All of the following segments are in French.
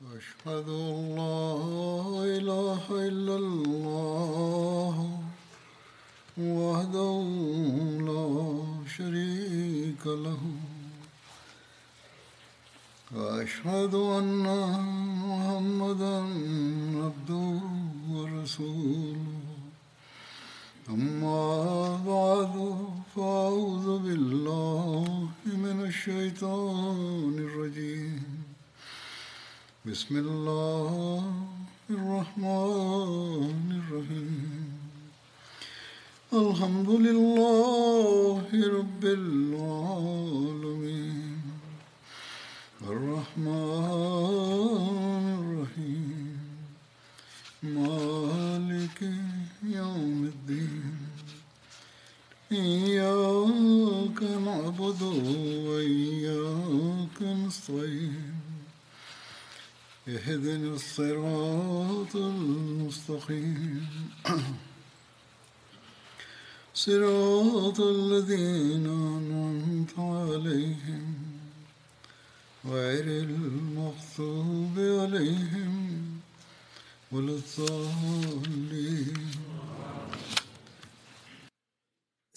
وأشهد أن لا إله إلا الله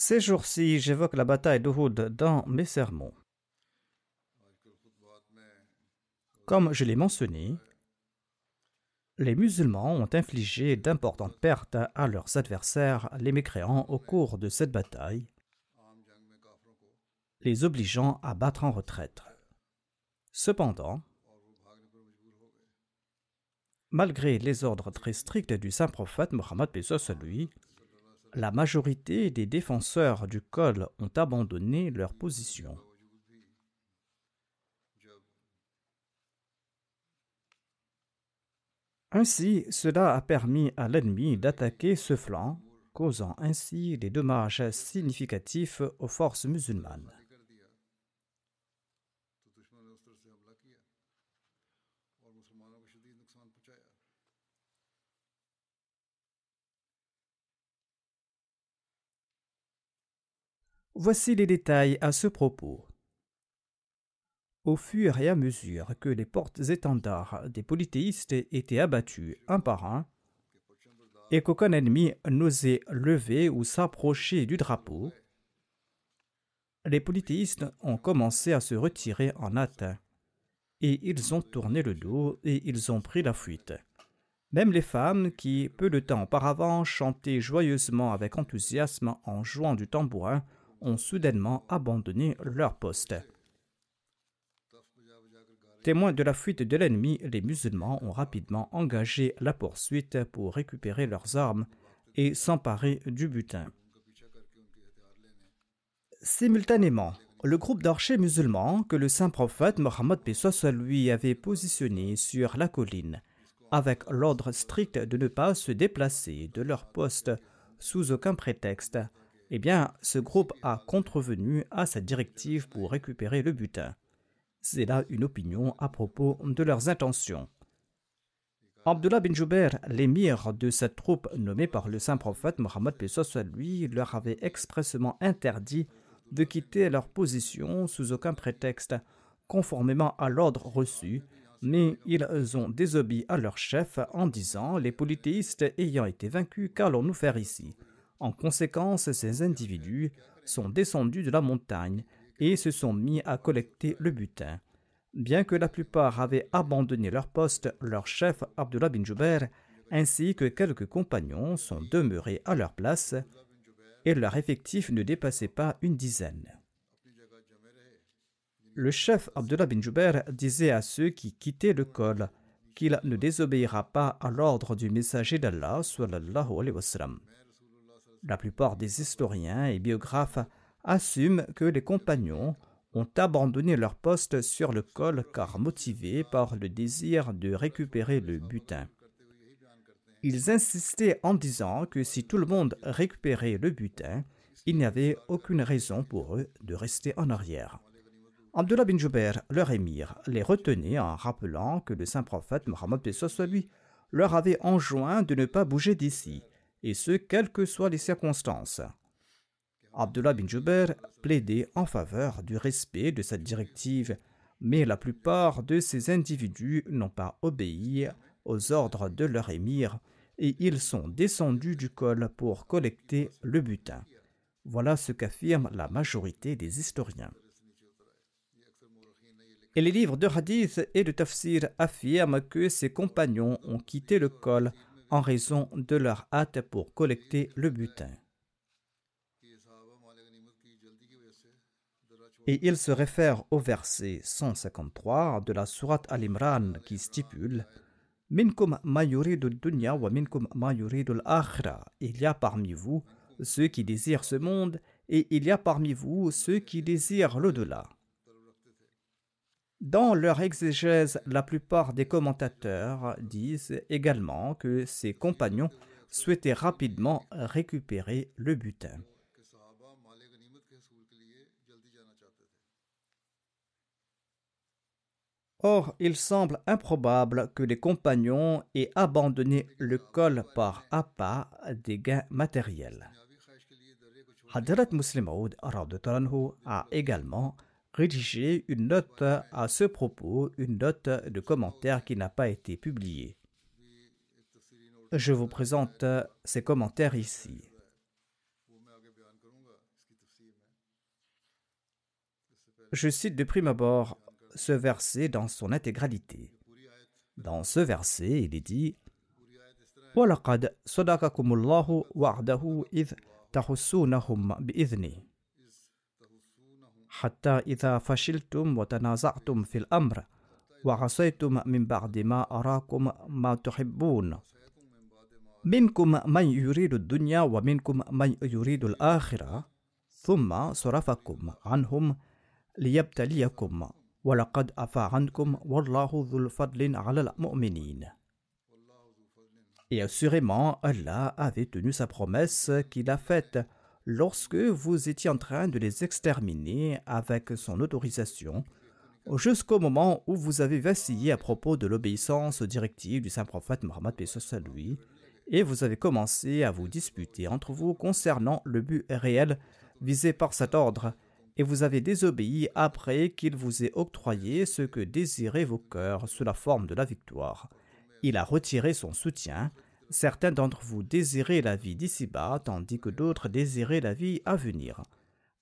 Ces jours-ci, j'évoque la bataille d'Uhud dans mes sermons. Comme je l'ai mentionné, les musulmans ont infligé d'importantes pertes à leurs adversaires, les mécréants, au cours de cette bataille, les obligeant à battre en retraite. Cependant, malgré les ordres très stricts du saint prophète Mohammed lui, la majorité des défenseurs du col ont abandonné leur position. Ainsi, cela a permis à l'ennemi d'attaquer ce flanc, causant ainsi des dommages significatifs aux forces musulmanes. Voici les détails à ce propos. Au fur et à mesure que les portes-étendards des polythéistes étaient abattus un par un, et qu'aucun ennemi n'osait lever ou s'approcher du drapeau, les polythéistes ont commencé à se retirer en hâte, et ils ont tourné le dos et ils ont pris la fuite. Même les femmes qui, peu de temps auparavant, chantaient joyeusement avec enthousiasme en jouant du tambourin, ont soudainement abandonné leur poste. Témoins de la fuite de l'ennemi, les musulmans ont rapidement engagé la poursuite pour récupérer leurs armes et s'emparer du butin. Simultanément, le groupe d'archers musulmans que le saint prophète Mohammed Pesos lui avait positionné sur la colline, avec l'ordre strict de ne pas se déplacer de leur poste sous aucun prétexte, eh bien, ce groupe a contrevenu à sa directive pour récupérer le butin. C'est là une opinion à propos de leurs intentions. Abdullah bin Jubair, l'émir de cette troupe nommée par le saint prophète Mohammed Pesos lui, leur avait expressément interdit de quitter leur position sous aucun prétexte, conformément à l'ordre reçu, mais ils ont désobéi à leur chef en disant Les polythéistes ayant été vaincus, qu'allons-nous faire ici? En conséquence, ces individus sont descendus de la montagne et se sont mis à collecter le butin. Bien que la plupart avaient abandonné leur poste, leur chef Abdullah bin Jubair ainsi que quelques compagnons sont demeurés à leur place et leur effectif ne dépassait pas une dizaine. Le chef Abdullah bin Jubair disait à ceux qui quittaient le col qu'il ne désobéira pas à l'ordre du messager d'Allah. La plupart des historiens et biographes assument que les compagnons ont abandonné leur poste sur le col car motivés par le désir de récupérer le butin. Ils insistaient en disant que si tout le monde récupérait le butin, il n'y avait aucune raison pour eux de rester en arrière. Abdullah bin Jubair, leur émir, les retenait en rappelant que le saint prophète Mohammed lui leur avait enjoint de ne pas bouger d'ici et ce, quelles que soient les circonstances. Abdullah bin Jubair plaidait en faveur du respect de cette directive mais la plupart de ces individus n'ont pas obéi aux ordres de leur émir et ils sont descendus du col pour collecter le butin. Voilà ce qu'affirme la majorité des historiens. Et les livres de hadith et de tafsir affirment que ses compagnons ont quitté le col en raison de leur hâte pour collecter le butin. Et il se réfère au verset 153 de la sourate Al-Imran qui stipule Minkum dunya wa minkum Il y a parmi vous ceux qui désirent ce monde et il y a parmi vous ceux qui désirent l'au-delà. Dans leur exégèse, la plupart des commentateurs disent également que ses compagnons souhaitaient rapidement récupérer le butin. Or, il semble improbable que les compagnons aient abandonné le col par appât des gains matériels rédigé une note à ce propos, une note de commentaire qui n'a pas été publiée. Je vous présente ces commentaires ici. Je cite de prime abord ce verset dans son intégralité. Dans ce verset, il est dit وَلَقَدْ صَدَقَكُمُ اللَّهُ وَعْدَهُ إِذْ تَحُسُّونَهُمْ بِإِذْنِهِ حتى إذا فشلتم وتنازعتم في الأمر وعصيتم من بعد ما أراكم ما تحبون. منكم من يريد الدنيا ومنكم من يريد الآخرة ثم صرفكم عنهم ليبتليكم. ولقد عفا عنكم والله ذو الفضل على المؤمنين. Et assurément, Allah avait tenu sa promesse qu'il a faite. Lorsque vous étiez en train de les exterminer avec son autorisation, jusqu'au moment où vous avez vacillé à propos de l'obéissance aux directives du saint prophète Mohammed lui, et vous avez commencé à vous disputer entre vous concernant le but réel visé par cet ordre, et vous avez désobéi après qu'il vous ait octroyé ce que désiraient vos cœurs sous la forme de la victoire. Il a retiré son soutien, Certains d'entre vous désiraient la vie d'ici-bas, tandis que d'autres désiraient la vie à venir.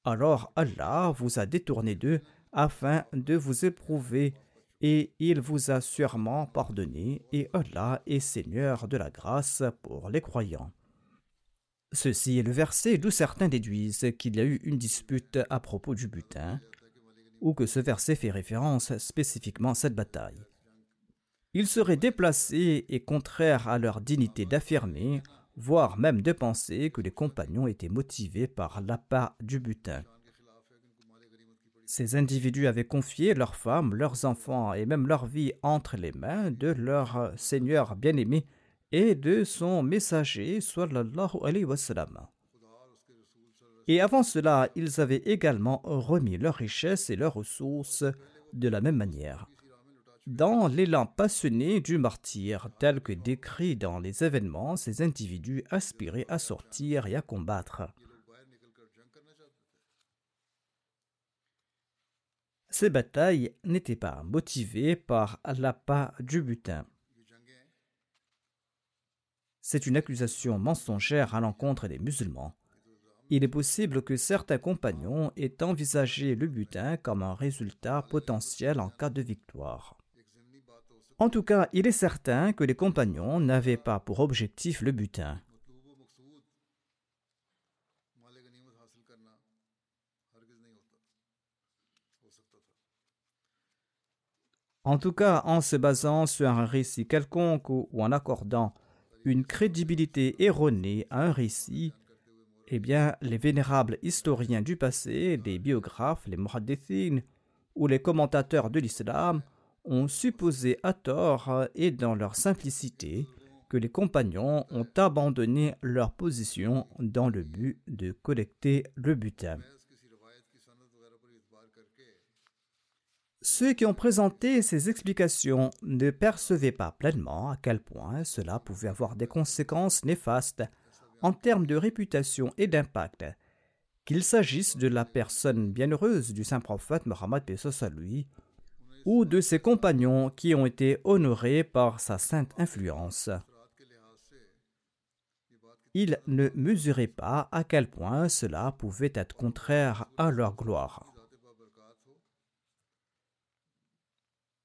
Alors Allah vous a détourné d'eux afin de vous éprouver, et il vous a sûrement pardonné, et Allah est Seigneur de la grâce pour les croyants. Ceci est le verset d'où certains déduisent qu'il y a eu une dispute à propos du butin, ou que ce verset fait référence spécifiquement à cette bataille. Il serait déplacé et contraire à leur dignité d'affirmer, voire même de penser que les compagnons étaient motivés par l'appât du butin. Ces individus avaient confié leurs femmes, leurs enfants et même leur vie entre les mains de leur Seigneur bien-aimé et de son messager sallallahu alayhi wa Et avant cela, ils avaient également remis leurs richesses et leurs ressources de la même manière dans l'élan passionné du martyr, tel que décrit dans les événements, ces individus aspiraient à sortir et à combattre. Ces batailles n'étaient pas motivées par l'appât du butin. C'est une accusation mensongère à l'encontre des musulmans. Il est possible que certains compagnons aient envisagé le butin comme un résultat potentiel en cas de victoire. En tout cas, il est certain que les compagnons n'avaient pas pour objectif le butin. En tout cas, en se basant sur un récit quelconque ou en accordant une crédibilité erronée à un récit, eh bien, les vénérables historiens du passé, les biographes, les muhaddithines ou les commentateurs de l'islam ont supposé à tort et dans leur simplicité que les compagnons ont abandonné leur position dans le but de collecter le butin. Ceux qui ont présenté ces explications ne percevaient pas pleinement à quel point cela pouvait avoir des conséquences néfastes en termes de réputation et d'impact, qu'il s'agisse de la personne bienheureuse du saint prophète Mohammed lui ou de ses compagnons qui ont été honorés par sa sainte influence. Il ne mesurait pas à quel point cela pouvait être contraire à leur gloire.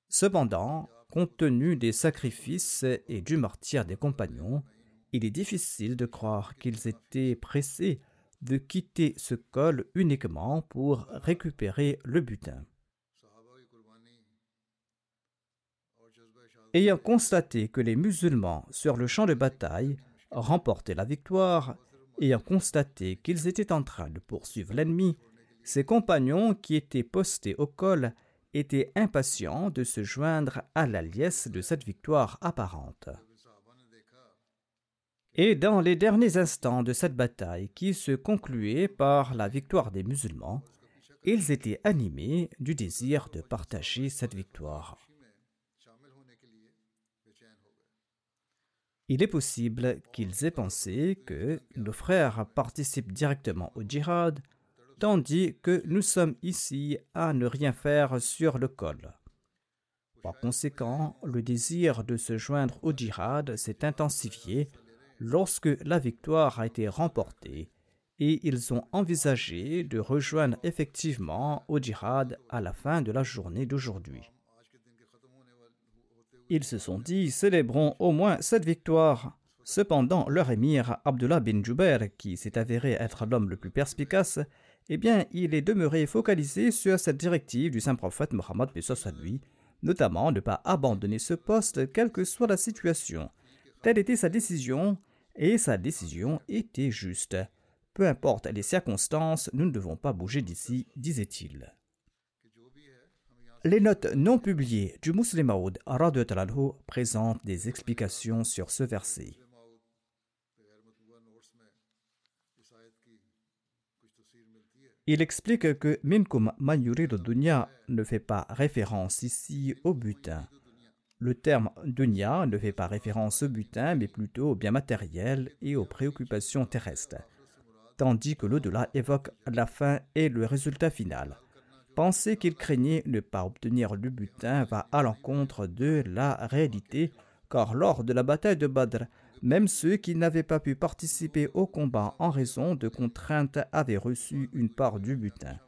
Cependant, compte tenu des sacrifices et du martyr des compagnons, il est difficile de croire qu'ils étaient pressés de quitter ce col uniquement pour récupérer le butin. Ayant constaté que les musulmans sur le champ de bataille remportaient la victoire, ayant constaté qu'ils étaient en train de poursuivre l'ennemi, ses compagnons qui étaient postés au col étaient impatients de se joindre à la liesse de cette victoire apparente. Et dans les derniers instants de cette bataille qui se concluait par la victoire des musulmans, ils étaient animés du désir de partager cette victoire. Il est possible qu'ils aient pensé que nos frères participent directement au djihad, tandis que nous sommes ici à ne rien faire sur le col. Par conséquent, le désir de se joindre au djihad s'est intensifié lorsque la victoire a été remportée et ils ont envisagé de rejoindre effectivement au djihad à la fin de la journée d'aujourd'hui. Ils se sont dit célébrons au moins cette victoire. Cependant, leur émir Abdullah bin Jubair, qui s'est avéré être l'homme le plus perspicace, eh bien, il est demeuré focalisé sur cette directive du saint prophète Mohammed lui, notamment ne pas abandonner ce poste quelle que soit la situation. Telle était sa décision, et sa décision était juste. Peu importe les circonstances, nous ne devons pas bouger d'ici, disait-il. Les notes non publiées du Muslim Maud présentent des explications sur ce verset. Il explique que Minkum Mayuri de Dunya ne fait pas référence ici au butin. Le terme dunya ne fait pas référence au butin, mais plutôt au bien matériel et aux préoccupations terrestres, tandis que l'au-delà évoque la fin et le résultat final. Penser qu'il craignait ne pas obtenir le butin va à l'encontre de la réalité, car lors de la bataille de Badr, même ceux qui n'avaient pas pu participer au combat en raison de contraintes avaient reçu une part du butin.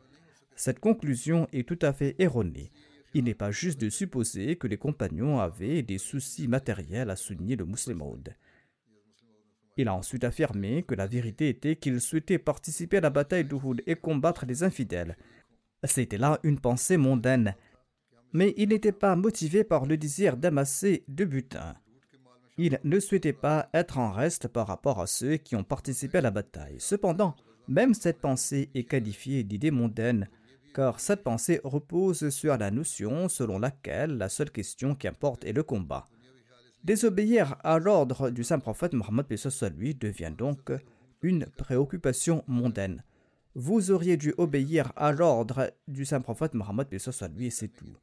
Cette conclusion est tout à fait erronée. Il n'est pas juste de supposer que les compagnons avaient des soucis matériels à souligner le musulman. Il a ensuite affirmé que la vérité était qu'ils souhaitaient participer à la bataille d'Uhud et combattre les infidèles. C'était là une pensée mondaine. Mais il n'était pas motivé par le désir d'amasser de butin. Il ne souhaitait pas être en reste par rapport à ceux qui ont participé à la bataille. Cependant, même cette pensée est qualifiée d'idée mondaine car cette pensée repose sur la notion selon laquelle la seule question qui importe est le combat. Désobéir à l'ordre du saint prophète Mohammed lui devient donc une préoccupation mondaine. Vous auriez dû obéir à l'ordre du saint prophète Mohammed lui et c'est tout.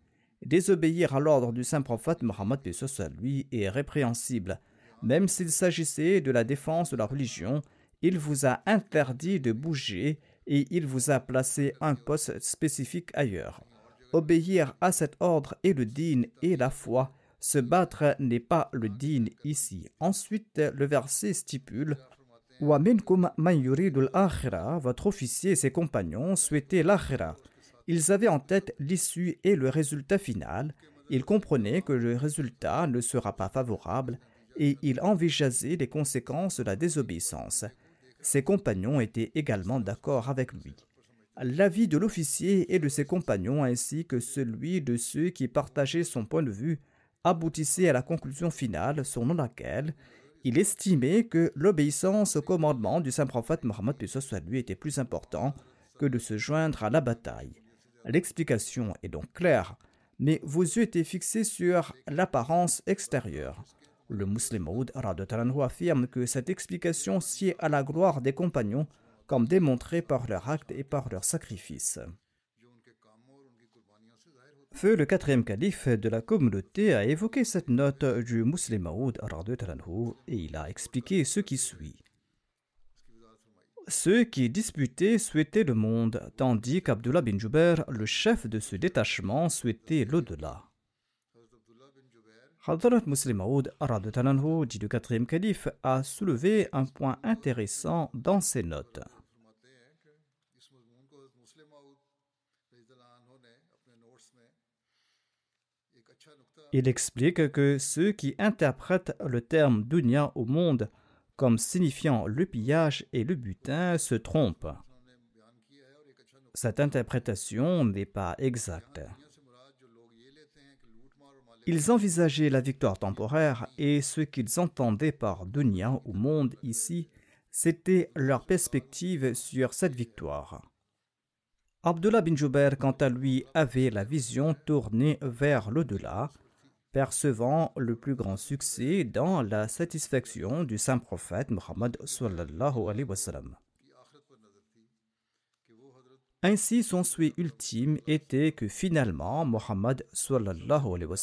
Désobéir à l'ordre du saint prophète Mohammed lui est répréhensible. Même s'il s'agissait de la défense de la religion, il vous a interdit de bouger et il vous a placé un poste spécifique ailleurs. Obéir à cet ordre est le digne et la foi. Se battre n'est pas le digne ici. Ensuite, le verset stipule votre officier et ses compagnons souhaitaient l'akhira. Ils avaient en tête l'issue et le résultat final. Ils comprenaient que le résultat ne sera pas favorable et ils envisageaient les conséquences de la désobéissance. Ses compagnons étaient également d'accord avec lui. L'avis de l'officier et de ses compagnons ainsi que celui de ceux qui partageaient son point de vue aboutissait à la conclusion finale selon laquelle il estimait que l'obéissance au commandement du saint prophète Mohammed lui était plus important que de se joindre à la bataille. L'explication est donc claire, mais vos yeux étaient fixés sur l'apparence extérieure. Le musulman affirme que cette explication sied à la gloire des compagnons, comme démontré par leurs actes et par leurs sacrifices. Feu, le quatrième calife de la communauté, a évoqué cette note du musulman et il a expliqué ce qui suit. Ceux qui disputaient souhaitaient le monde, tandis qu'Abdullah bin Jubair, le chef de ce détachement, souhaitait l'au-delà. Hadrat Muslim Maud dit le quatrième calife, a soulevé un point intéressant dans ses notes. Il explique que ceux qui interprètent le terme dunya au monde comme signifiant le pillage et le butin se trompent. Cette interprétation n'est pas exacte. Ils envisageaient la victoire temporaire et ce qu'ils entendaient par dunya ou monde ici, c'était leur perspective sur cette victoire. Abdullah bin Jubair, quant à lui, avait la vision tournée vers l'au-delà percevant le plus grand succès dans la satisfaction du saint prophète wa Ainsi, son souhait ultime était que finalement wa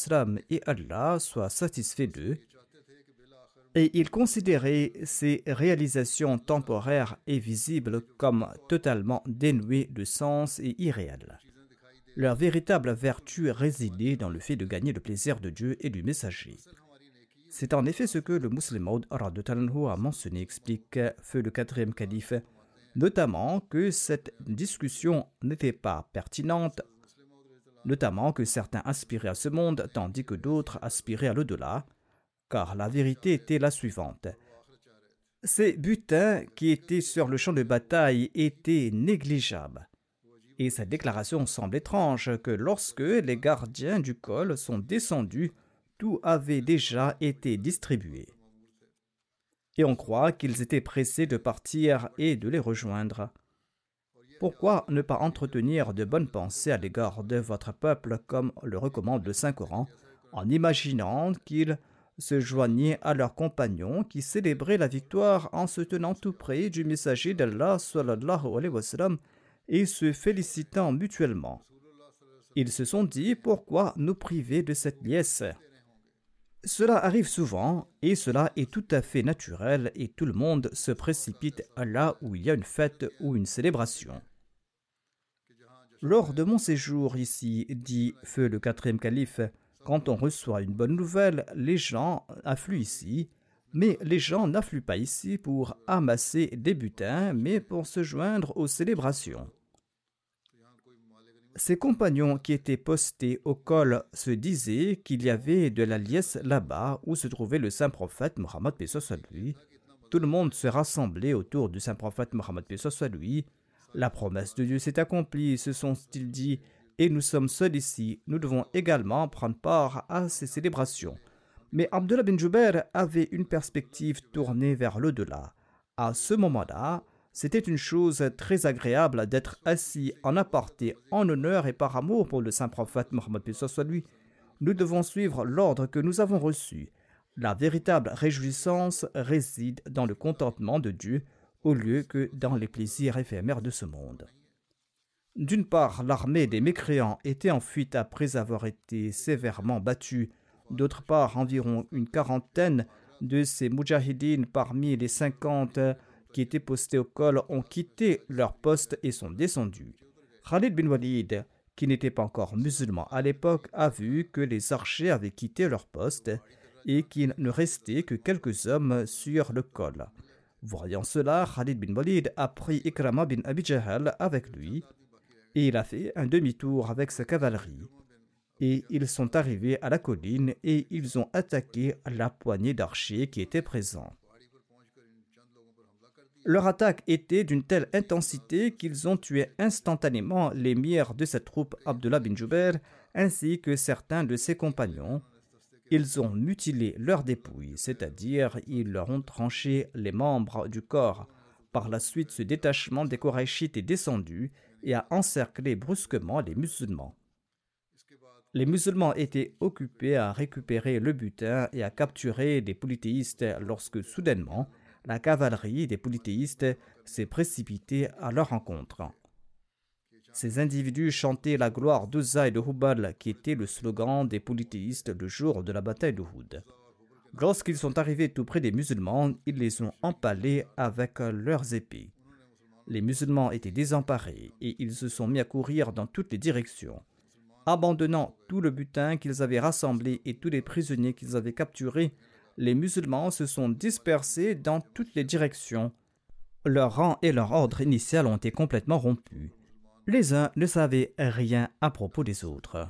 et Allah soient satisfaits d'eux, et il considérait ces réalisations temporaires et visibles comme totalement dénuées de sens et irréelles. Leur véritable vertu résidait dans le fait de gagner le plaisir de Dieu et du messager. C'est en effet ce que le musulman a mentionné, explique Feu le quatrième calife, notamment que cette discussion n'était pas pertinente, notamment que certains aspiraient à ce monde tandis que d'autres aspiraient à l'au-delà, car la vérité était la suivante. Ces butins qui étaient sur le champ de bataille étaient négligeables. Et cette déclaration semble étrange que lorsque les gardiens du col sont descendus, tout avait déjà été distribué. Et on croit qu'ils étaient pressés de partir et de les rejoindre. Pourquoi ne pas entretenir de bonnes pensées à l'égard de votre peuple comme le recommande le Saint-Coran, en imaginant qu'ils se joignaient à leurs compagnons qui célébraient la victoire en se tenant tout près du messager d'Allah sallallahu alayhi wa sallam, et se félicitant mutuellement. Ils se sont dit pourquoi nous priver de cette liesse? Cela arrive souvent et cela est tout à fait naturel et tout le monde se précipite là où il y a une fête ou une célébration. Lors de mon séjour ici, dit Feu le quatrième calife, quand on reçoit une bonne nouvelle, les gens affluent ici, mais les gens n'affluent pas ici pour amasser des butins, mais pour se joindre aux célébrations. Ses compagnons qui étaient postés au col se disaient qu'il y avait de la liesse là-bas où se trouvait le saint prophète Mohammed lui. Tout le monde se rassemblait autour du saint prophète Mohammed lui. La promesse de Dieu s'est accomplie, se sont-ils dit, et nous sommes seuls ici. Nous devons également prendre part à ces célébrations. Mais Abdullah bin Jubair avait une perspective tournée vers l'au-delà. À ce moment-là, c'était une chose très agréable d'être assis en aparté, en honneur et par amour pour le saint prophète Mohammed soit lui. Nous devons suivre l'ordre que nous avons reçu. La véritable réjouissance réside dans le contentement de Dieu au lieu que dans les plaisirs éphémères de ce monde. D'une part, l'armée des mécréants était en fuite après avoir été sévèrement battue. D'autre part, environ une quarantaine de ces mujahidines parmi les cinquante qui étaient postés au col ont quitté leur poste et sont descendus. Khalid bin Walid, qui n'était pas encore musulman à l'époque, a vu que les archers avaient quitté leur poste et qu'il ne restait que quelques hommes sur le col. Voyant cela, Khalid bin Walid a pris Ikrama bin Abi avec lui et il a fait un demi-tour avec sa cavalerie. Et ils sont arrivés à la colline et ils ont attaqué la poignée d'archers qui étaient présents. Leur attaque était d'une telle intensité qu'ils ont tué instantanément l'émir de cette troupe, Abdullah bin Jubair, ainsi que certains de ses compagnons. Ils ont mutilé leurs dépouilles, c'est-à-dire ils leur ont tranché les membres du corps. Par la suite, ce détachement des Korachites est descendu et a encerclé brusquement les musulmans. Les musulmans étaient occupés à récupérer le butin et à capturer des polythéistes lorsque soudainement la cavalerie des polythéistes s'est précipitée à leur rencontre. Ces individus chantaient la gloire d'Uza et de Hubal, qui était le slogan des polythéistes le jour de la bataille de Houd. Lorsqu'ils sont arrivés tout près des musulmans, ils les ont empalés avec leurs épées. Les musulmans étaient désemparés et ils se sont mis à courir dans toutes les directions. Abandonnant tout le butin qu'ils avaient rassemblé et tous les prisonniers qu'ils avaient capturés, les musulmans se sont dispersés dans toutes les directions. Leur rang et leur ordre initial ont été complètement rompus. Les uns ne savaient rien à propos des autres.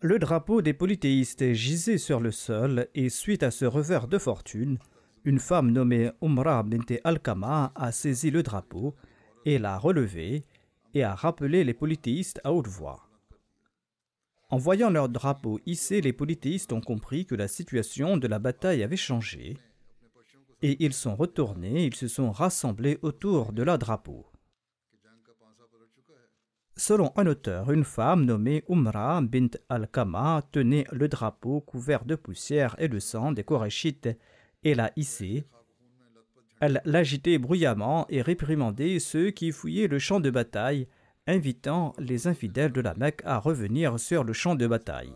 Le drapeau des polythéistes gisait sur le sol et suite à ce revers de fortune, une femme nommée Umra bint Al-Kama a saisi le drapeau et l'a relevé et a rappelé les polythéistes à haute voix. En voyant leur drapeau hissé, les polythéistes ont compris que la situation de la bataille avait changé et ils sont retournés, ils se sont rassemblés autour de leur drapeau. Selon un auteur, une femme nommée Umra bint al-Kama tenait le drapeau couvert de poussière et de sang des Korachites et l'a hissé. Elle l'agitait bruyamment et réprimandait ceux qui fouillaient le champ de bataille, invitant les infidèles de la Mecque à revenir sur le champ de bataille.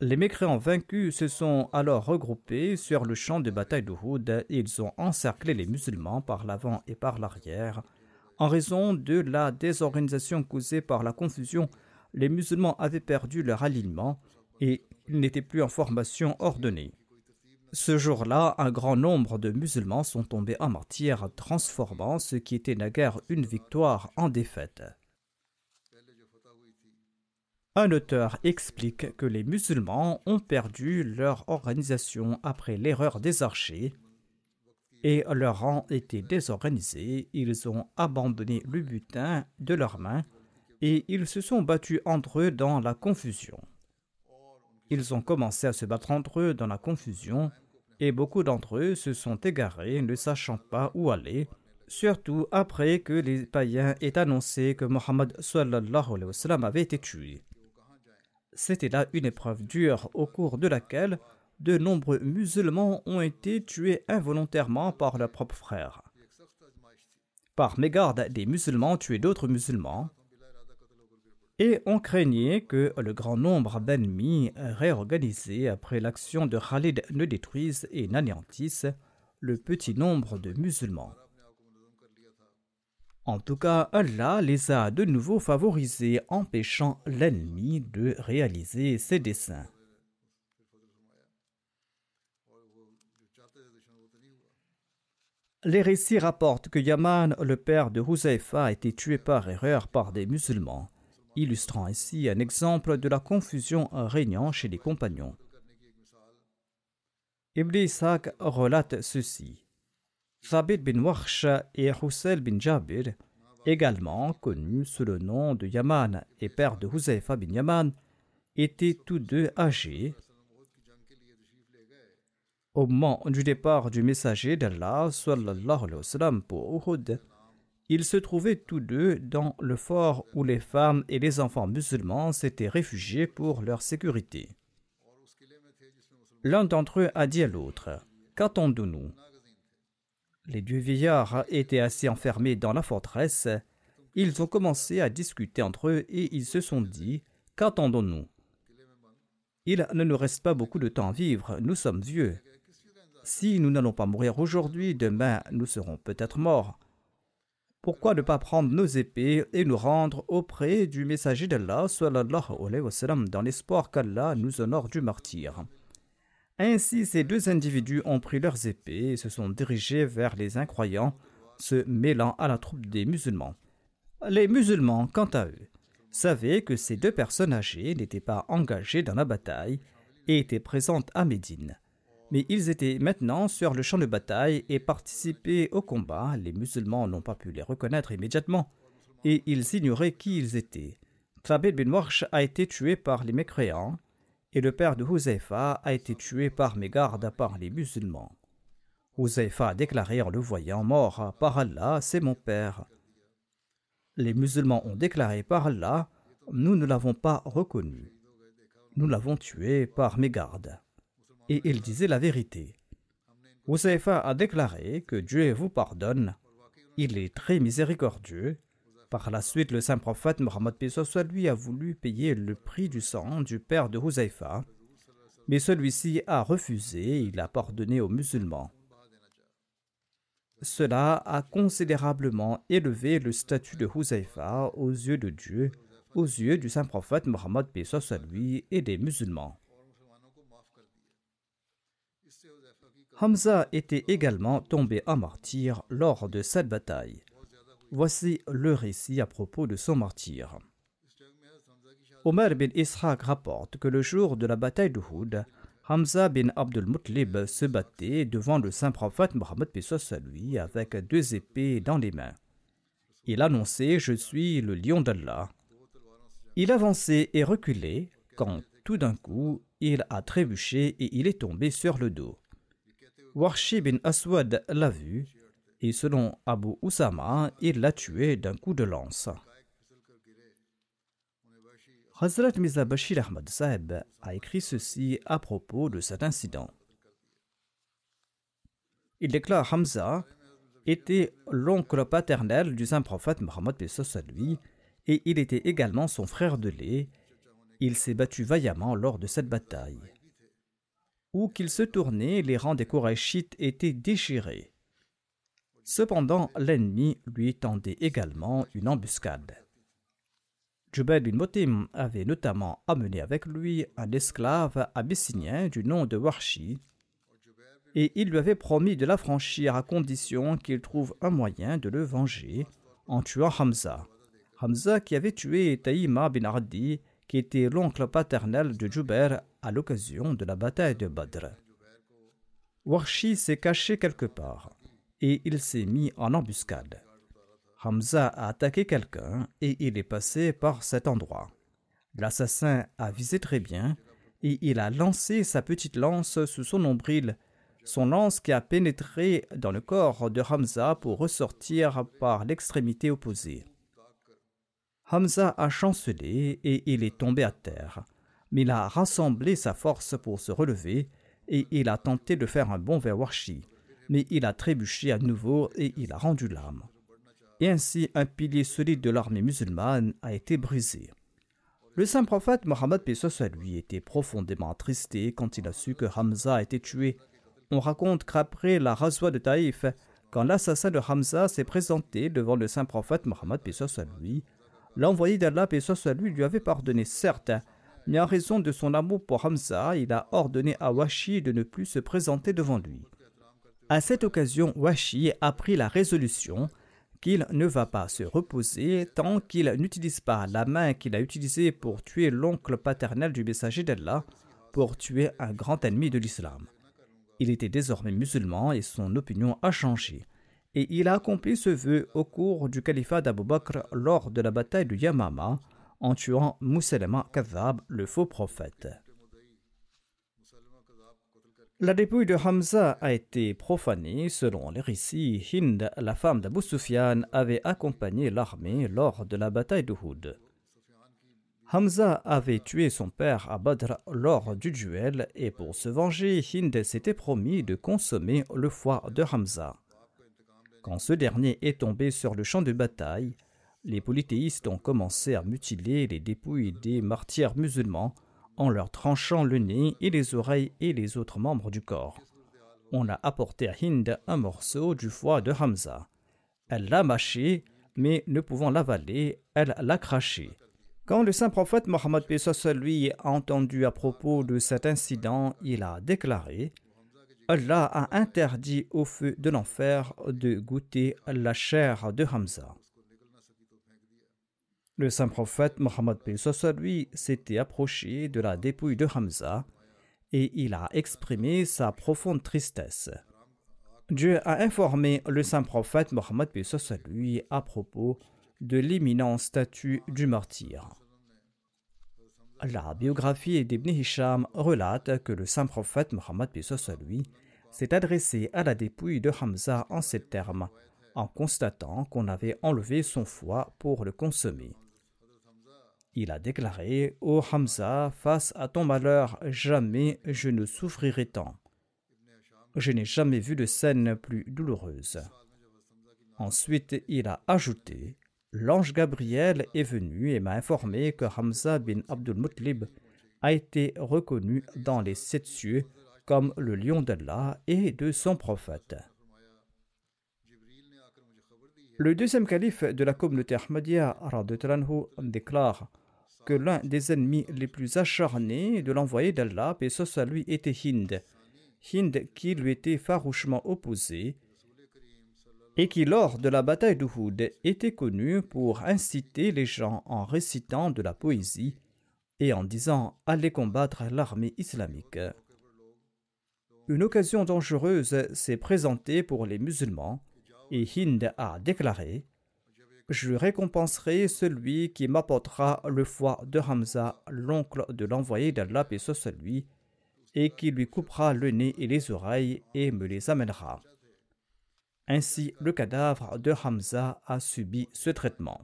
Les mécréants vaincus se sont alors regroupés sur le champ de bataille d'Uhud et ils ont encerclé les musulmans par l'avant et par l'arrière en raison de la désorganisation causée par la confusion, les musulmans avaient perdu leur alignement et n'étaient plus en formation ordonnée. Ce jour-là, un grand nombre de musulmans sont tombés en martyrs, transformant ce qui était naguère une victoire en défaite. Un auteur explique que les musulmans ont perdu leur organisation après l'erreur des archers et leur rang était désorganisé, ils ont abandonné le butin de leurs mains et ils se sont battus entre eux dans la confusion. Ils ont commencé à se battre entre eux dans la confusion et beaucoup d'entre eux se sont égarés ne sachant pas où aller, surtout après que les païens aient annoncé que Mohammed avait été tué. C'était là une épreuve dure au cours de laquelle de nombreux musulmans ont été tués involontairement par leurs propres frères. Par mégarde, des musulmans tuaient d'autres musulmans, et on craignait que le grand nombre d'ennemis réorganisés après l'action de Khalid ne détruisent et n'anéantissent le petit nombre de musulmans. En tout cas, Allah les a de nouveau favorisés, empêchant l'ennemi de réaliser ses desseins. Les récits rapportent que Yaman, le père de Huzaifa, a été tué par erreur par des musulmans, illustrant ainsi un exemple de la confusion régnant chez les compagnons. Ibn Ishaq relate ceci. Thabit bin Warsh et Hussein bin Jabir, également connus sous le nom de Yaman et père de Huzaifa bin Yaman, étaient tous deux âgés au moment du départ du messager d'Allah pour Uhud, ils se trouvaient tous deux dans le fort où les femmes et les enfants musulmans s'étaient réfugiés pour leur sécurité. L'un d'entre eux a dit à l'autre Qu'attendons-nous? Les deux vieillards étaient assis enfermés dans la forteresse. Ils ont commencé à discuter entre eux et ils se sont dit Qu'attendons-nous? Il ne nous reste pas beaucoup de temps à vivre, nous sommes vieux. Si nous n'allons pas mourir aujourd'hui, demain nous serons peut-être morts. Pourquoi ne pas prendre nos épées et nous rendre auprès du messager d'Allah dans l'espoir qu'Allah nous honore du martyr? Ainsi, ces deux individus ont pris leurs épées et se sont dirigés vers les incroyants, se mêlant à la troupe des musulmans. Les musulmans, quant à eux, savaient que ces deux personnes âgées n'étaient pas engagées dans la bataille et étaient présentes à Médine mais ils étaient maintenant sur le champ de bataille et participaient au combat. Les musulmans n'ont pas pu les reconnaître immédiatement et ils ignoraient qui ils étaient. Thabit bin Warsh a été tué par les mécréants et le père de Huzaifa a été tué par mégarde par les musulmans. Huzaifa a déclaré en le voyant mort Par Allah, c'est mon père. Les musulmans ont déclaré par Allah Nous ne l'avons pas reconnu. Nous l'avons tué par mégarde et il disait la vérité. Huzaifa a déclaré que Dieu vous pardonne, il est très miséricordieux. Par la suite, le saint prophète Mohammed lui a voulu payer le prix du sang du père de Huzaifa, mais celui-ci a refusé il a pardonné aux musulmans. Cela a considérablement élevé le statut de Huzaifa aux yeux de Dieu, aux yeux du saint prophète Mohammed lui et des musulmans. Hamza était également tombé en martyr lors de cette bataille. Voici le récit à propos de son martyr. Omar bin Israq rapporte que le jour de la bataille de Houd, Hamza bin Abdul se battait devant le saint prophète Mohammed lui avec deux épées dans les mains. Il annonçait Je suis le lion d'Allah. Il avançait et reculait quand tout d'un coup il a trébuché et il est tombé sur le dos. Warshi bin Aswad l'a vu et selon Abu Usama, il l'a tué d'un coup de lance. Hazrat Mirza Bashir Ahmad Saeb a écrit ceci à propos de cet incident. Il déclare Hamza était l'oncle paternel du saint prophète Mohammed lui et il était également son frère de lait. Il s'est battu vaillamment lors de cette bataille. Où qu'il se tournait, les rangs des Korachites étaient déchirés. Cependant, l'ennemi lui tendait également une embuscade. Jubair bin Motim avait notamment amené avec lui un esclave abyssinien du nom de Warshi, et il lui avait promis de l'affranchir à condition qu'il trouve un moyen de le venger en tuant Hamza. Hamza qui avait tué Taïma bin Ardi, qui était l'oncle paternel de Jubair à l'occasion de la bataille de Badr. Warshi s'est caché quelque part et il s'est mis en embuscade. Hamza a attaqué quelqu'un et il est passé par cet endroit. L'assassin a visé très bien et il a lancé sa petite lance sous son nombril, son lance qui a pénétré dans le corps de Hamza pour ressortir par l'extrémité opposée. Hamza a chancelé et il est tombé à terre, mais il a rassemblé sa force pour se relever et il a tenté de faire un bond vers Warshi, mais il a trébuché à nouveau et il a rendu l'âme et ainsi un pilier solide de l'armée musulmane a été brisé. Le saint prophète Mohammed Pesos lui était profondément attristé quand il a su que Hamza a été tué. On raconte qu'après la rasoie de Taïf, quand l'assassin de Hamza s'est présenté devant le saint prophète Mohammed Pesos lui, l'envoyé d'Allah Pesos lui lui avait pardonné certes, mais en raison de son amour pour Hamza, il a ordonné à Washi de ne plus se présenter devant lui. À cette occasion, Washi a pris la résolution qu'il ne va pas se reposer tant qu'il n'utilise pas la main qu'il a utilisée pour tuer l'oncle paternel du messager d'Allah, pour tuer un grand ennemi de l'islam. Il était désormais musulman et son opinion a changé. Et il a accompli ce vœu au cours du califat d'Abu Bakr lors de la bataille de Yamama en tuant Mousselema Kadhab, le faux prophète. La dépouille de Hamza a été profanée selon les récits. Hind, la femme d'Abu Sufyan, avait accompagné l'armée lors de la bataille de Houd. Hamza avait tué son père à Badr lors du duel et pour se venger, Hind s'était promis de consommer le foie de Hamza. Quand ce dernier est tombé sur le champ de bataille, les polythéistes ont commencé à mutiler les dépouilles des martyrs musulmans en leur tranchant le nez et les oreilles et les autres membres du corps. On a apporté à Hind un morceau du foie de Hamza. Elle l'a mâché, mais ne pouvant l'avaler, elle l'a craché. Quand le saint prophète Mohammed lui a entendu à propos de cet incident, il a déclaré Allah a interdit au feu de l'enfer de goûter la chair de Hamza. Le saint prophète Mohammed lui s'était approché de la dépouille de Hamza et il a exprimé sa profonde tristesse. Dieu a informé le saint prophète Mohammed lui à propos de l'imminent statut du martyr. La biographie d'Ibn Hisham relate que le saint prophète Mohammed lui s'est adressé à la dépouille de Hamza en ces termes, en constatant qu'on avait enlevé son foie pour le consommer. Il a déclaré Ô Hamza, face à ton malheur, jamais je ne souffrirai tant. Je n'ai jamais vu de scène plus douloureuse. Ensuite, il a ajouté L'ange Gabriel est venu et m'a informé que Hamza bin Abdul Muttalib a été reconnu dans les sept cieux comme le lion d'Allah et de son prophète. Le deuxième calife de la communauté Ahmadiyya déclare que l'un des ennemis les plus acharnés de l'envoyé d'Allah, et ce lui, était Hind. Hind qui lui était farouchement opposé et qui, lors de la bataille d'Uhud, était connu pour inciter les gens en récitant de la poésie et en disant Allez combattre l'armée islamique. Une occasion dangereuse s'est présentée pour les musulmans et Hind a déclaré Je récompenserai celui qui m'apportera le foie de Hamza, l'oncle de l'envoyé d'Allah, et ce celui, et qui lui coupera le nez et les oreilles et me les amènera. Ainsi, le cadavre de Hamza a subi ce traitement.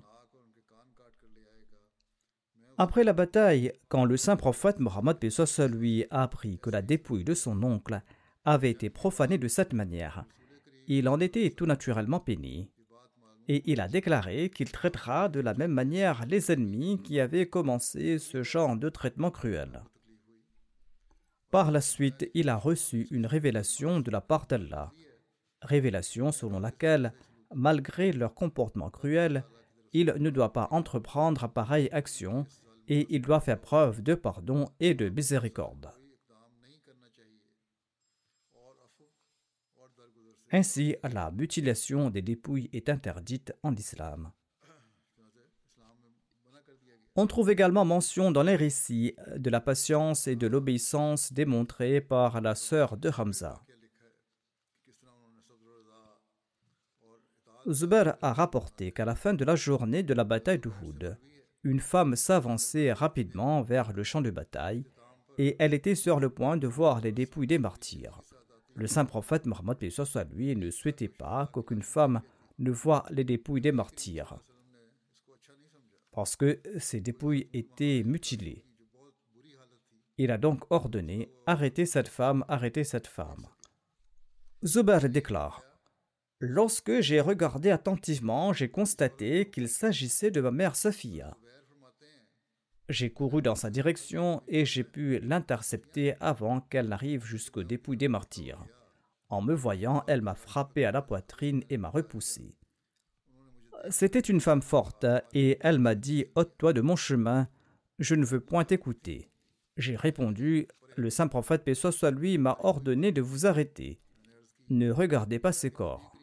Après la bataille, quand le saint prophète Mohammed lui a appris que la dépouille de son oncle avait été profanée de cette manière, il en était tout naturellement péni. Et il a déclaré qu'il traitera de la même manière les ennemis qui avaient commencé ce genre de traitement cruel. Par la suite, il a reçu une révélation de la part d'Allah, révélation selon laquelle, malgré leur comportement cruel, il ne doit pas entreprendre pareille action et il doit faire preuve de pardon et de miséricorde. Ainsi, la mutilation des dépouilles est interdite en islam. On trouve également mention dans les récits de la patience et de l'obéissance démontrées par la sœur de Hamza. Zubair a rapporté qu'à la fin de la journée de la bataille d'Uhud, une femme s'avançait rapidement vers le champ de bataille et elle était sur le point de voir les dépouilles des martyrs. Le saint prophète Mohammed lui ne souhaitait pas qu'aucune femme ne voie les dépouilles des martyrs parce que ces dépouilles étaient mutilées. Il a donc ordonné Arrêtez cette femme, arrêtez cette femme. Zubair déclare Lorsque j'ai regardé attentivement, j'ai constaté qu'il s'agissait de ma mère Safia. J'ai couru dans sa direction et j'ai pu l'intercepter avant qu'elle n'arrive jusqu'au dépouille des martyrs. En me voyant, elle m'a frappé à la poitrine et m'a repoussé. C'était une femme forte et elle m'a dit Ôte-toi de mon chemin, je ne veux point t'écouter. J'ai répondu Le saint prophète, paix soit lui, m'a ordonné de vous arrêter. Ne regardez pas ses corps.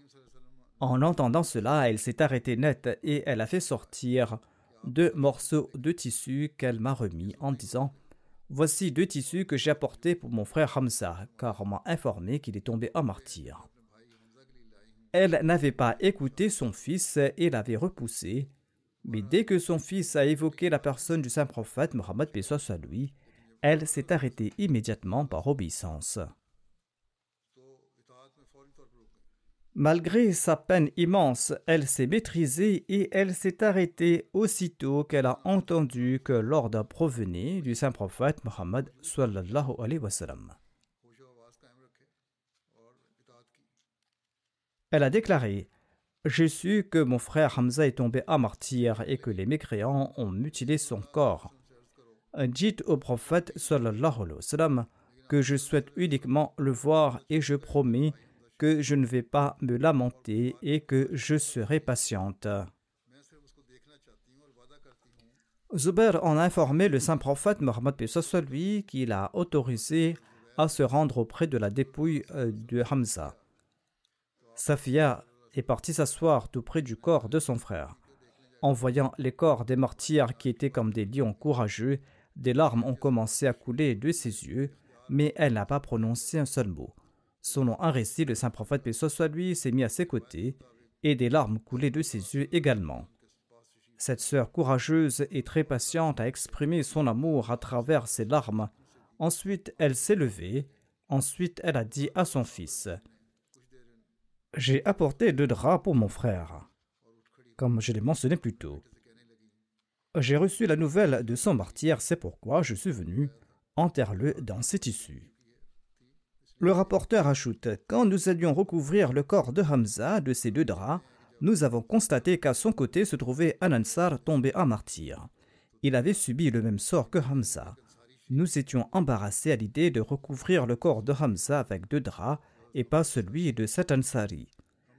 En entendant cela, elle s'est arrêtée net et elle a fait sortir deux morceaux de tissu qu'elle m'a remis en disant Voici deux tissus que j'ai apportés pour mon frère Hamza, car on m'a informé qu'il est tombé en martyr. Elle n'avait pas écouté son fils et l'avait repoussé, mais dès que son fils a évoqué la personne du saint prophète Mohammed à lui, elle s'est arrêtée immédiatement par obéissance. Malgré sa peine immense, elle s'est maîtrisée et elle s'est arrêtée aussitôt qu'elle a entendu que l'ordre provenait du saint prophète Mohammed sallallahu Elle a déclaré J'ai su que mon frère Hamza est tombé à martyr et que les mécréants ont mutilé son corps. Dites au prophète que je souhaite uniquement le voir et je promets que je ne vais pas me lamenter et que je serai patiente. Zubair en a informé le saint prophète Mohammed lui qu'il a autorisé à se rendre auprès de la dépouille euh, de Hamza. Safia est partie s'asseoir tout près du corps de son frère. En voyant les corps des martyrs qui étaient comme des lions courageux, des larmes ont commencé à couler de ses yeux, mais elle n'a pas prononcé un seul mot. Selon un récit, le saint prophète, paix soit lui, s'est mis à ses côtés, et des larmes coulaient de ses yeux également. Cette sœur courageuse et très patiente a exprimé son amour à travers ses larmes. Ensuite, elle s'est levée. Ensuite, elle a dit à son fils J'ai apporté deux draps pour mon frère, comme je l'ai mentionné plus tôt. J'ai reçu la nouvelle de son martyr, c'est pourquoi je suis venu. Enterre-le dans ces tissus. Le rapporteur ajoute Quand nous allions recouvrir le corps de Hamza de ces deux draps, nous avons constaté qu'à son côté se trouvait un Ansar tombé en martyr. Il avait subi le même sort que Hamza. Nous étions embarrassés à l'idée de recouvrir le corps de Hamza avec deux draps et pas celui de cet Ansari.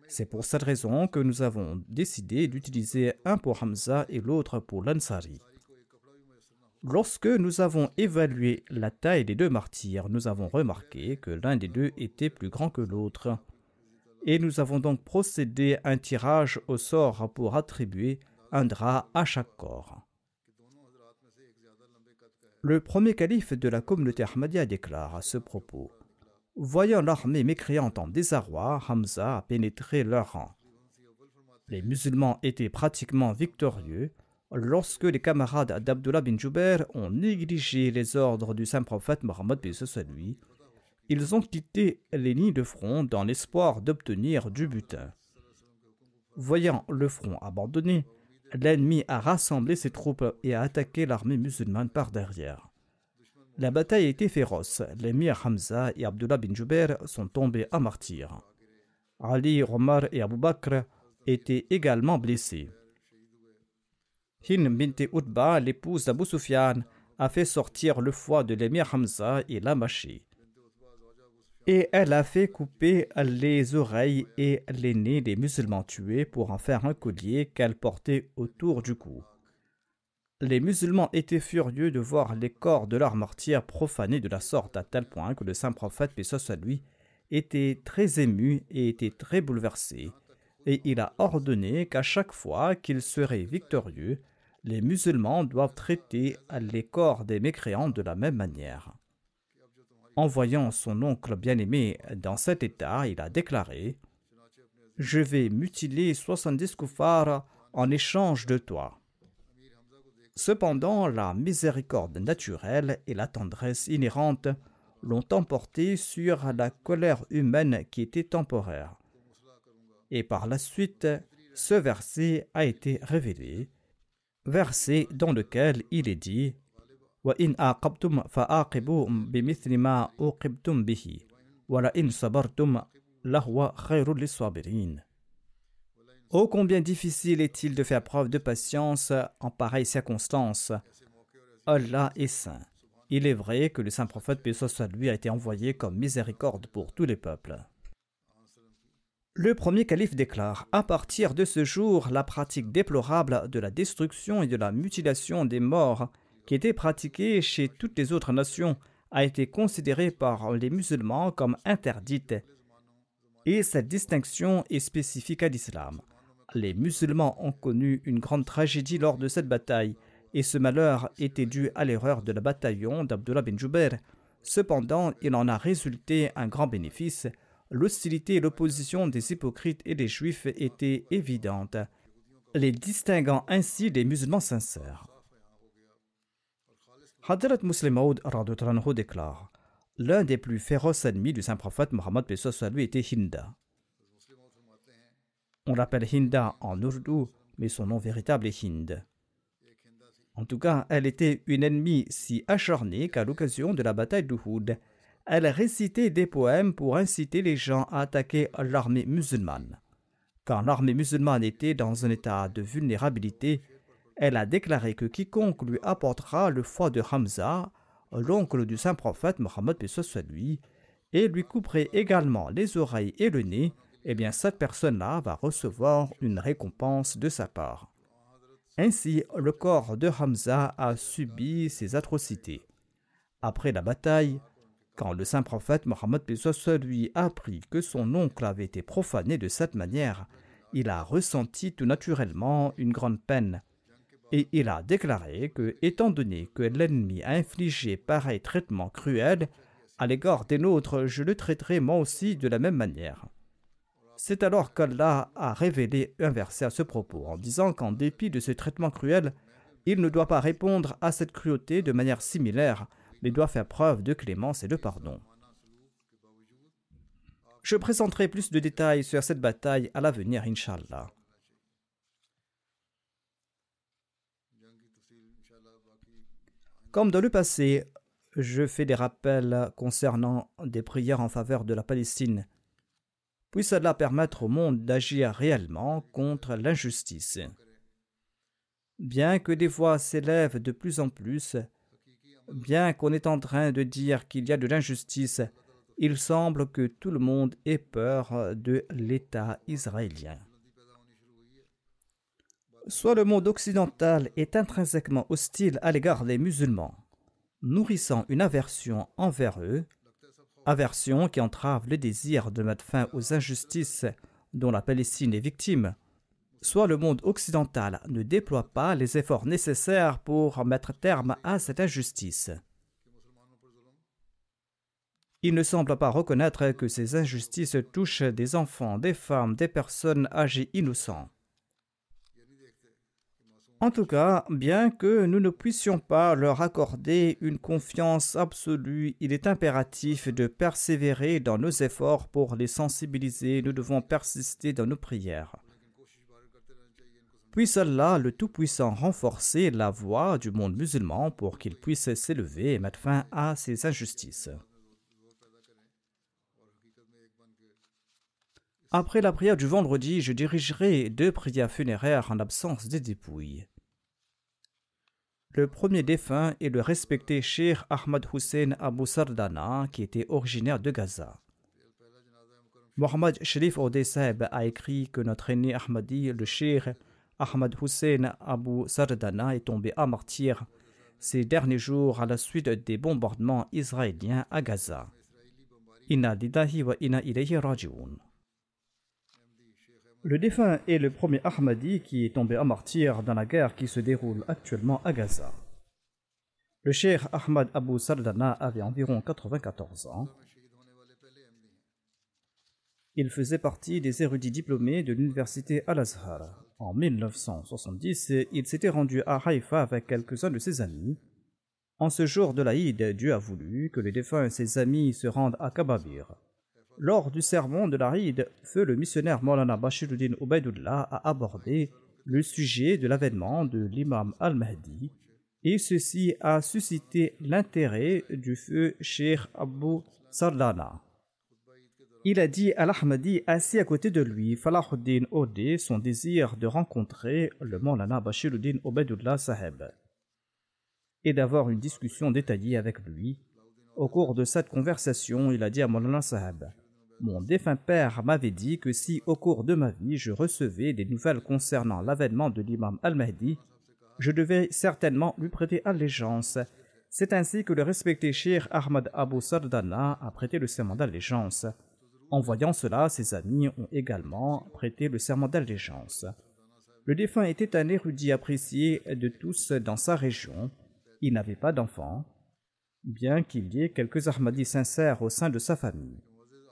C'est pour cette raison que nous avons décidé d'utiliser un pour Hamza et l'autre pour l'Ansari. Lorsque nous avons évalué la taille des deux martyrs, nous avons remarqué que l'un des deux était plus grand que l'autre. Et nous avons donc procédé à un tirage au sort pour attribuer un drap à chaque corps. Le premier calife de la communauté Ahmadiyya déclare à ce propos Voyant l'armée mécréante en désarroi, Hamza a pénétré leur rang. Les musulmans étaient pratiquement victorieux lorsque les camarades d'Abdullah bin Jubair ont négligé les ordres du saint prophète Mohammed lui, ils ont quitté les nids de front dans l'espoir d'obtenir du butin. Voyant le front abandonné, l'ennemi a rassemblé ses troupes et a attaqué l'armée musulmane par derrière. La bataille a été féroce. L'émir Hamza et Abdullah bin Jubair sont tombés à martyrs. Ali, Omar et Abu Bakr étaient également blessés. Hin bint Utba, l'épouse d'Abu a fait sortir le foie de l'émir Hamza et l'a mâché. Et elle a fait couper les oreilles et les nez des musulmans tués pour en faire un collier qu'elle portait autour du cou. Les musulmans étaient furieux de voir les corps de leurs martyrs profanés de la sorte à tel point que le saint prophète, paix soit lui, était très ému et était très bouleversé, et il a ordonné qu'à chaque fois qu'il serait victorieux, les musulmans doivent traiter les corps des mécréants de la même manière. En voyant son oncle bien-aimé dans cet état, il a déclaré Je vais mutiler soixante-dix koufars en échange de toi. Cependant, la miséricorde naturelle et la tendresse inhérente l'ont emporté sur la colère humaine qui était temporaire. Et par la suite, ce verset a été révélé, verset dans lequel il est dit Oh combien difficile est-il de faire preuve de patience en pareille circonstance. Allah est saint. Il est vrai que le saint prophète paix soit lui a été envoyé comme miséricorde pour tous les peuples. Le premier calife déclare À partir de ce jour, la pratique déplorable de la destruction et de la mutilation des morts qui était pratiquée chez toutes les autres nations a été considérée par les musulmans comme interdite. Et cette distinction est spécifique à l'islam. Les musulmans ont connu une grande tragédie lors de cette bataille, et ce malheur était dû à l'erreur de la bataillon d'Abdullah bin Jubair. Cependant, il en a résulté un grand bénéfice. L'hostilité et l'opposition des hypocrites et des juifs étaient évidentes, les distinguant ainsi des musulmans sincères. Hadrat Muslim Maud déclare L'un des plus féroces ennemis du saint prophète Mohammed lui était Hinda. On l'appelle Hinda en ourdou, mais son nom véritable est Hind. En tout cas, elle était une ennemie si acharnée qu'à l'occasion de la bataille d'Uhud, elle récitait des poèmes pour inciter les gens à attaquer l'armée musulmane. Quand l'armée musulmane était dans un état de vulnérabilité, elle a déclaré que quiconque lui apportera le foie de Hamza, l'oncle du saint prophète Mohammed lui, et lui couperait également les oreilles et le nez, eh bien cette personne-là va recevoir une récompense de sa part. Ainsi, le corps de Hamza a subi ces atrocités. Après la bataille, quand le saint prophète Mohammed lui apprit que son oncle avait été profané de cette manière, il a ressenti tout naturellement une grande peine. Et il a déclaré que, étant donné que l'ennemi a infligé pareil traitement cruel à l'égard des nôtres, je le traiterai moi aussi de la même manière. C'est alors qu'Allah a révélé un verset à ce propos, en disant qu'en dépit de ce traitement cruel, il ne doit pas répondre à cette cruauté de manière similaire, mais doit faire preuve de clémence et de pardon. Je présenterai plus de détails sur cette bataille à l'avenir, Inch'Allah. Comme dans le passé, je fais des rappels concernant des prières en faveur de la Palestine puisse cela permettre au monde d'agir réellement contre l'injustice. Bien que des voix s'élèvent de plus en plus, bien qu'on est en train de dire qu'il y a de l'injustice, il semble que tout le monde ait peur de l'État israélien. Soit le monde occidental est intrinsèquement hostile à l'égard des musulmans, nourrissant une aversion envers eux, aversion qui entrave le désir de mettre fin aux injustices dont la Palestine est victime, soit le monde occidental ne déploie pas les efforts nécessaires pour mettre terme à cette injustice. Il ne semble pas reconnaître que ces injustices touchent des enfants, des femmes, des personnes âgées innocentes. En tout cas, bien que nous ne puissions pas leur accorder une confiance absolue, il est impératif de persévérer dans nos efforts pour les sensibiliser. Nous devons persister dans nos prières. Puisse Allah, le Tout-Puissant, renforcer la voix du monde musulman pour qu'il puisse s'élever et mettre fin à ces injustices. Après la prière du vendredi, je dirigerai deux prières funéraires en absence des dépouilles. Le premier défunt est le respecté Sheikh Ahmad Hussein Abu Sardana, qui était originaire de Gaza. Mohammad Sharif Odeseb a écrit que notre aîné Ahmadi, le Sheikh Ahmad Hussein Abu Sardana, est tombé à martyr ces derniers jours à la suite des bombardements israéliens à Gaza. Le défunt est le premier Ahmadi qui est tombé à martyr dans la guerre qui se déroule actuellement à Gaza. Le cheikh Ahmad Abu Sardana avait environ 94 ans. Il faisait partie des érudits diplômés de l'université Al-Azhar. En 1970, il s'était rendu à Haïfa avec quelques-uns de ses amis. En ce jour de l'Aïd, Dieu a voulu que les défunts et ses amis se rendent à Kababir. Lors du sermon de l'Aride, feu le missionnaire Maulana Bashiruddin Ubaidullah a abordé le sujet de l'avènement de l'imam al-Mahdi et ceci a suscité l'intérêt du feu Sheikh Abu Sardana. Il a dit à l'Ahmadi assis à côté de lui, Falahuddin Ode, son désir de rencontrer le Maulana Bashiruddin Ubaidullah Saheb et d'avoir une discussion détaillée avec lui. Au cours de cette conversation, il a dit à Maulana Saheb mon défunt père m'avait dit que si au cours de ma vie je recevais des nouvelles concernant l'avènement de l'imam al-Mahdi, je devais certainement lui prêter allégeance. C'est ainsi que le respecté Sheikh Ahmad Abu Sardana a prêté le serment d'allégeance. En voyant cela, ses amis ont également prêté le serment d'allégeance. Le défunt était un érudit apprécié de tous dans sa région. Il n'avait pas d'enfants, bien qu'il y ait quelques Ahmadis sincères au sein de sa famille.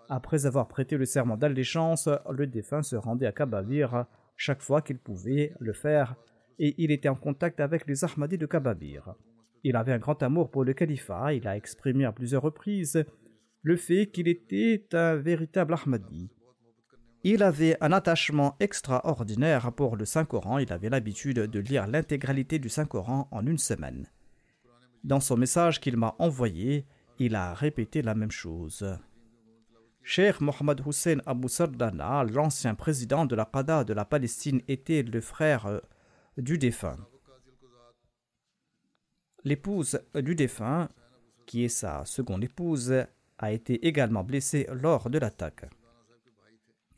Après avoir prêté le serment d'allégeance, le défunt se rendait à Kababir chaque fois qu'il pouvait le faire et il était en contact avec les Ahmadis de Kababir. Il avait un grand amour pour le califat, il a exprimé à plusieurs reprises le fait qu'il était un véritable Ahmadi. Il avait un attachement extraordinaire pour le Saint-Coran, il avait l'habitude de lire l'intégralité du Saint-Coran en une semaine. Dans son message qu'il m'a envoyé, il a répété la même chose. Cheikh Mohamed Hussein Abu Sardana, l'ancien président de la Qada de la Palestine, était le frère euh, du défunt. L'épouse du défunt, qui est sa seconde épouse, a été également blessée lors de l'attaque.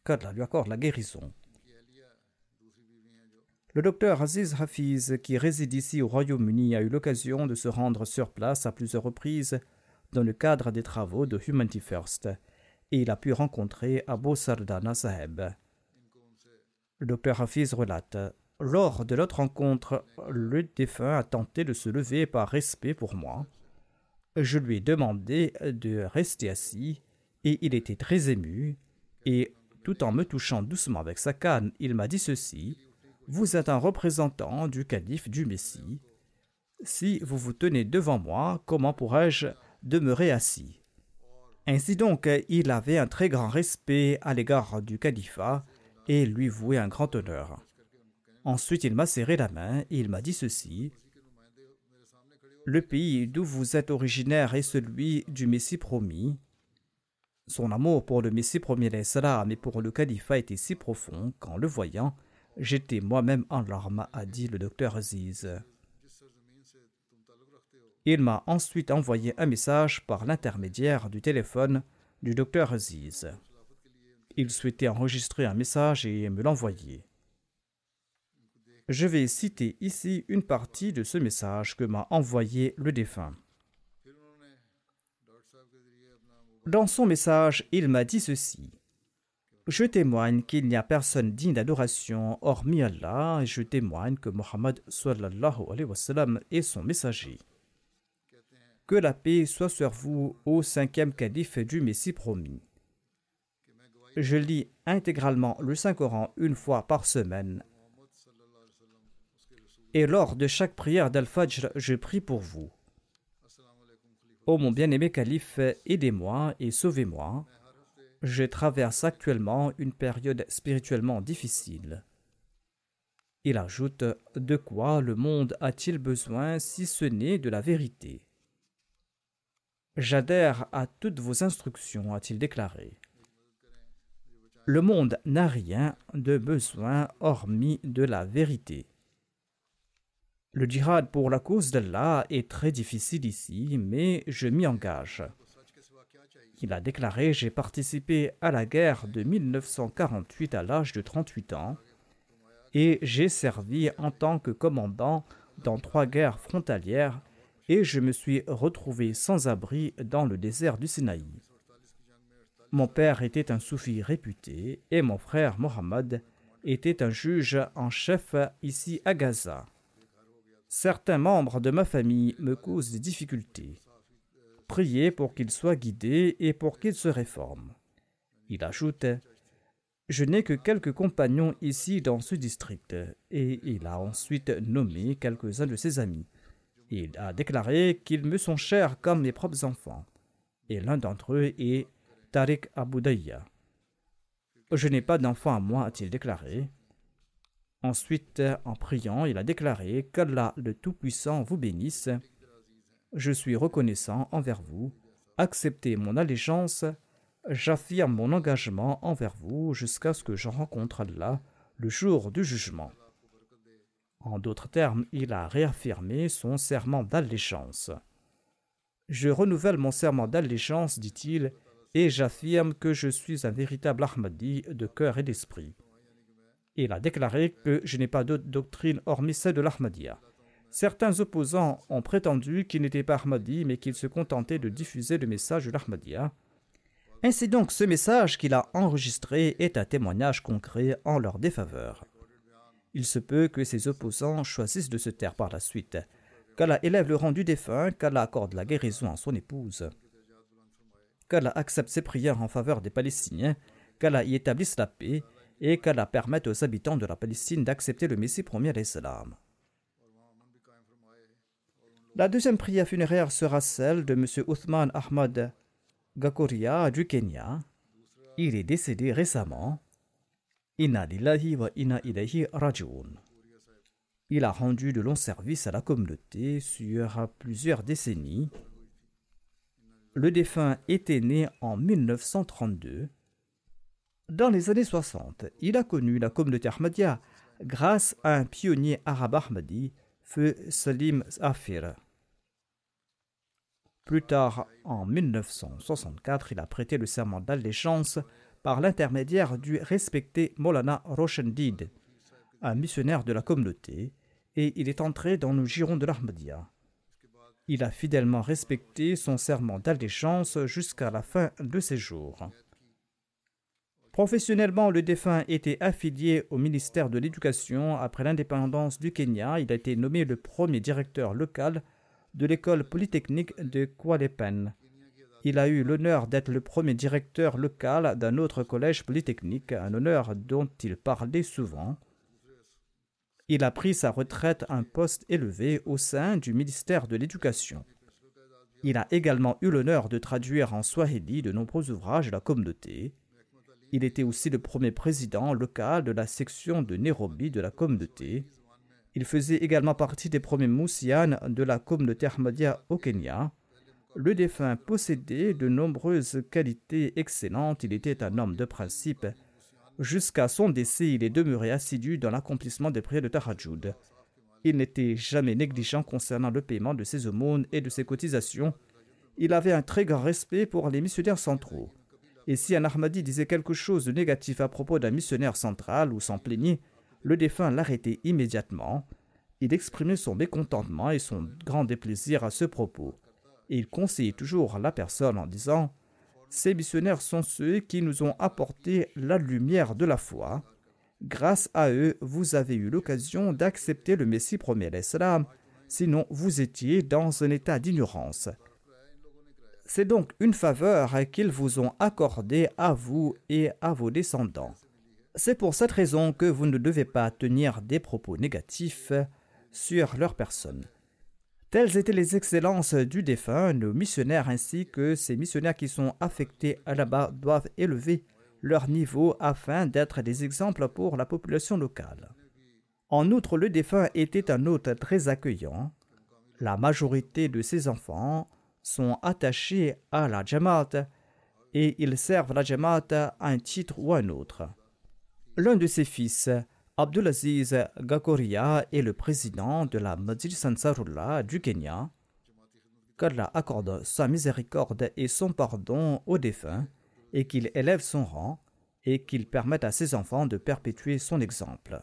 Qu'Allah lui accorde la guérison. Le docteur Aziz Hafiz, qui réside ici au Royaume-Uni, a eu l'occasion de se rendre sur place à plusieurs reprises dans le cadre des travaux de Humanity First et il a pu rencontrer Abu Sardana Saheb. Le docteur Hafiz relate Lors de notre rencontre, le défunt a tenté de se lever par respect pour moi. Je lui ai demandé de rester assis et il était très ému et tout en me touchant doucement avec sa canne, il m'a dit ceci Vous êtes un représentant du calife du Messie. Si vous vous tenez devant moi, comment pourrais-je demeurer assis? Ainsi donc, il avait un très grand respect à l'égard du califat et lui vouait un grand honneur. Ensuite, il m'a serré la main et il m'a dit ceci. Le pays d'où vous êtes originaire est celui du Messie promis. Son amour pour le Messie promis et pour le califat était si profond qu'en le voyant, j'étais moi-même en larmes, a dit le docteur Aziz. Il m'a ensuite envoyé un message par l'intermédiaire du téléphone du docteur Aziz. Il souhaitait enregistrer un message et me l'envoyer. Je vais citer ici une partie de ce message que m'a envoyé le défunt. Dans son message, il m'a dit ceci. Je témoigne qu'il n'y a personne digne d'adoration hormis Allah et je témoigne que Mohammed est son messager. Que la paix soit sur vous au cinquième calife du Messie promis. Je lis intégralement le Saint-Coran une fois par semaine. Et lors de chaque prière d'Al-Fajr, je prie pour vous. Ô mon bien-aimé calife, aidez-moi et sauvez-moi. Je traverse actuellement une période spirituellement difficile. Il ajoute De quoi le monde a-t-il besoin si ce n'est de la vérité? J'adhère à toutes vos instructions, a-t-il déclaré. Le monde n'a rien de besoin hormis de la vérité. Le djihad pour la cause d'Allah est très difficile ici, mais je m'y engage. Il a déclaré J'ai participé à la guerre de 1948 à l'âge de 38 ans et j'ai servi en tant que commandant dans trois guerres frontalières et je me suis retrouvé sans abri dans le désert du Sinaï. Mon père était un soufi réputé et mon frère Mohammed était un juge en chef ici à Gaza. Certains membres de ma famille me causent des difficultés. Priez pour qu'ils soient guidés et pour qu'ils se réforment. Il ajoute Je n'ai que quelques compagnons ici dans ce district, et il a ensuite nommé quelques-uns de ses amis. Il a déclaré qu'ils me sont chers comme mes propres enfants, et l'un d'entre eux est Tariq Aboudaya. Je n'ai pas d'enfant à moi, a-t-il déclaré. Ensuite, en priant, il a déclaré qu'Allah le Tout-Puissant vous bénisse. Je suis reconnaissant envers vous. Acceptez mon allégeance. J'affirme mon engagement envers vous jusqu'à ce que je rencontre Allah le jour du jugement. En d'autres termes, il a réaffirmé son serment d'allégeance. Je renouvelle mon serment d'allégeance, dit-il, et j'affirme que je suis un véritable Ahmadi de cœur et d'esprit. Il a déclaré que je n'ai pas d'autre doctrine hormis celle de l'Ahmadiyya. Certains opposants ont prétendu qu'il n'était pas Ahmadi, mais qu'il se contentait de diffuser le message de l'Ahmadiyya. Ainsi donc, ce message qu'il a enregistré est un témoignage concret en leur défaveur. Il se peut que ses opposants choisissent de se taire par la suite, qu'Allah élève le rang du défunt, qu'Allah accorde la guérison à son épouse, qu'Allah accepte ses prières en faveur des Palestiniens, qu'Allah y établisse la paix, et qu'Allah permette aux habitants de la Palestine d'accepter le Messie premier l'Islam. La deuxième prière funéraire sera celle de M. Uthman Ahmad Gakoria du Kenya. Il est décédé récemment. Wa rajoun. Il a rendu de longs services à la communauté sur plusieurs décennies. Le défunt était né en 1932 dans les années 60, il a connu la communauté Ahmadiyya grâce à un pionnier arabe Ahmadi, feu Salim Afir. Plus tard, en 1964, il a prêté le serment d'allégeance par l'intermédiaire du respecté Molana Roshendid, un missionnaire de la communauté, et il est entré dans le giron de l'Ahmadiyya. Il a fidèlement respecté son serment d'allégeance jusqu'à la fin de ses jours. Professionnellement, le défunt était affilié au ministère de l'Éducation. Après l'indépendance du Kenya, il a été nommé le premier directeur local de l'école polytechnique de Kwalepen. Il a eu l'honneur d'être le premier directeur local d'un autre collège polytechnique, un honneur dont il parlait souvent. Il a pris sa retraite à un poste élevé au sein du ministère de l'Éducation. Il a également eu l'honneur de traduire en swahili de nombreux ouvrages de la communauté. Il était aussi le premier président local de la section de Nairobi de la communauté. Il faisait également partie des premiers moussianes de la communauté Ahmadiyya au Kenya. Le défunt possédait de nombreuses qualités excellentes. Il était un homme de principe. Jusqu'à son décès, il est demeuré assidu dans l'accomplissement des prières de Tahajjud. Il n'était jamais négligent concernant le paiement de ses aumônes et de ses cotisations. Il avait un très grand respect pour les missionnaires centraux. Et si un Ahmadi disait quelque chose de négatif à propos d'un missionnaire central ou s'en plaignait, le défunt l'arrêtait immédiatement. Il exprimait son mécontentement et son grand déplaisir à ce propos. Et il conseillait toujours la personne en disant Ces missionnaires sont ceux qui nous ont apporté la lumière de la foi. Grâce à eux, vous avez eu l'occasion d'accepter le Messie premier l'Islam, sinon vous étiez dans un état d'ignorance. C'est donc une faveur qu'ils vous ont accordée à vous et à vos descendants. C'est pour cette raison que vous ne devez pas tenir des propos négatifs sur leur personne. Telles étaient les excellences du défunt, nos missionnaires ainsi que ces missionnaires qui sont affectés là-bas doivent élever leur niveau afin d'être des exemples pour la population locale. En outre, le défunt était un hôte très accueillant. La majorité de ses enfants sont attachés à la Jamaat et ils servent la Jamaat à un titre ou à un autre. L'un de ses fils, Abdulaziz Gakoria, est le président de la Majlis Ansarullah du Kenya. Qu'Allah accorde sa miséricorde et son pardon aux défunts et qu'il élève son rang et qu'il permette à ses enfants de perpétuer son exemple.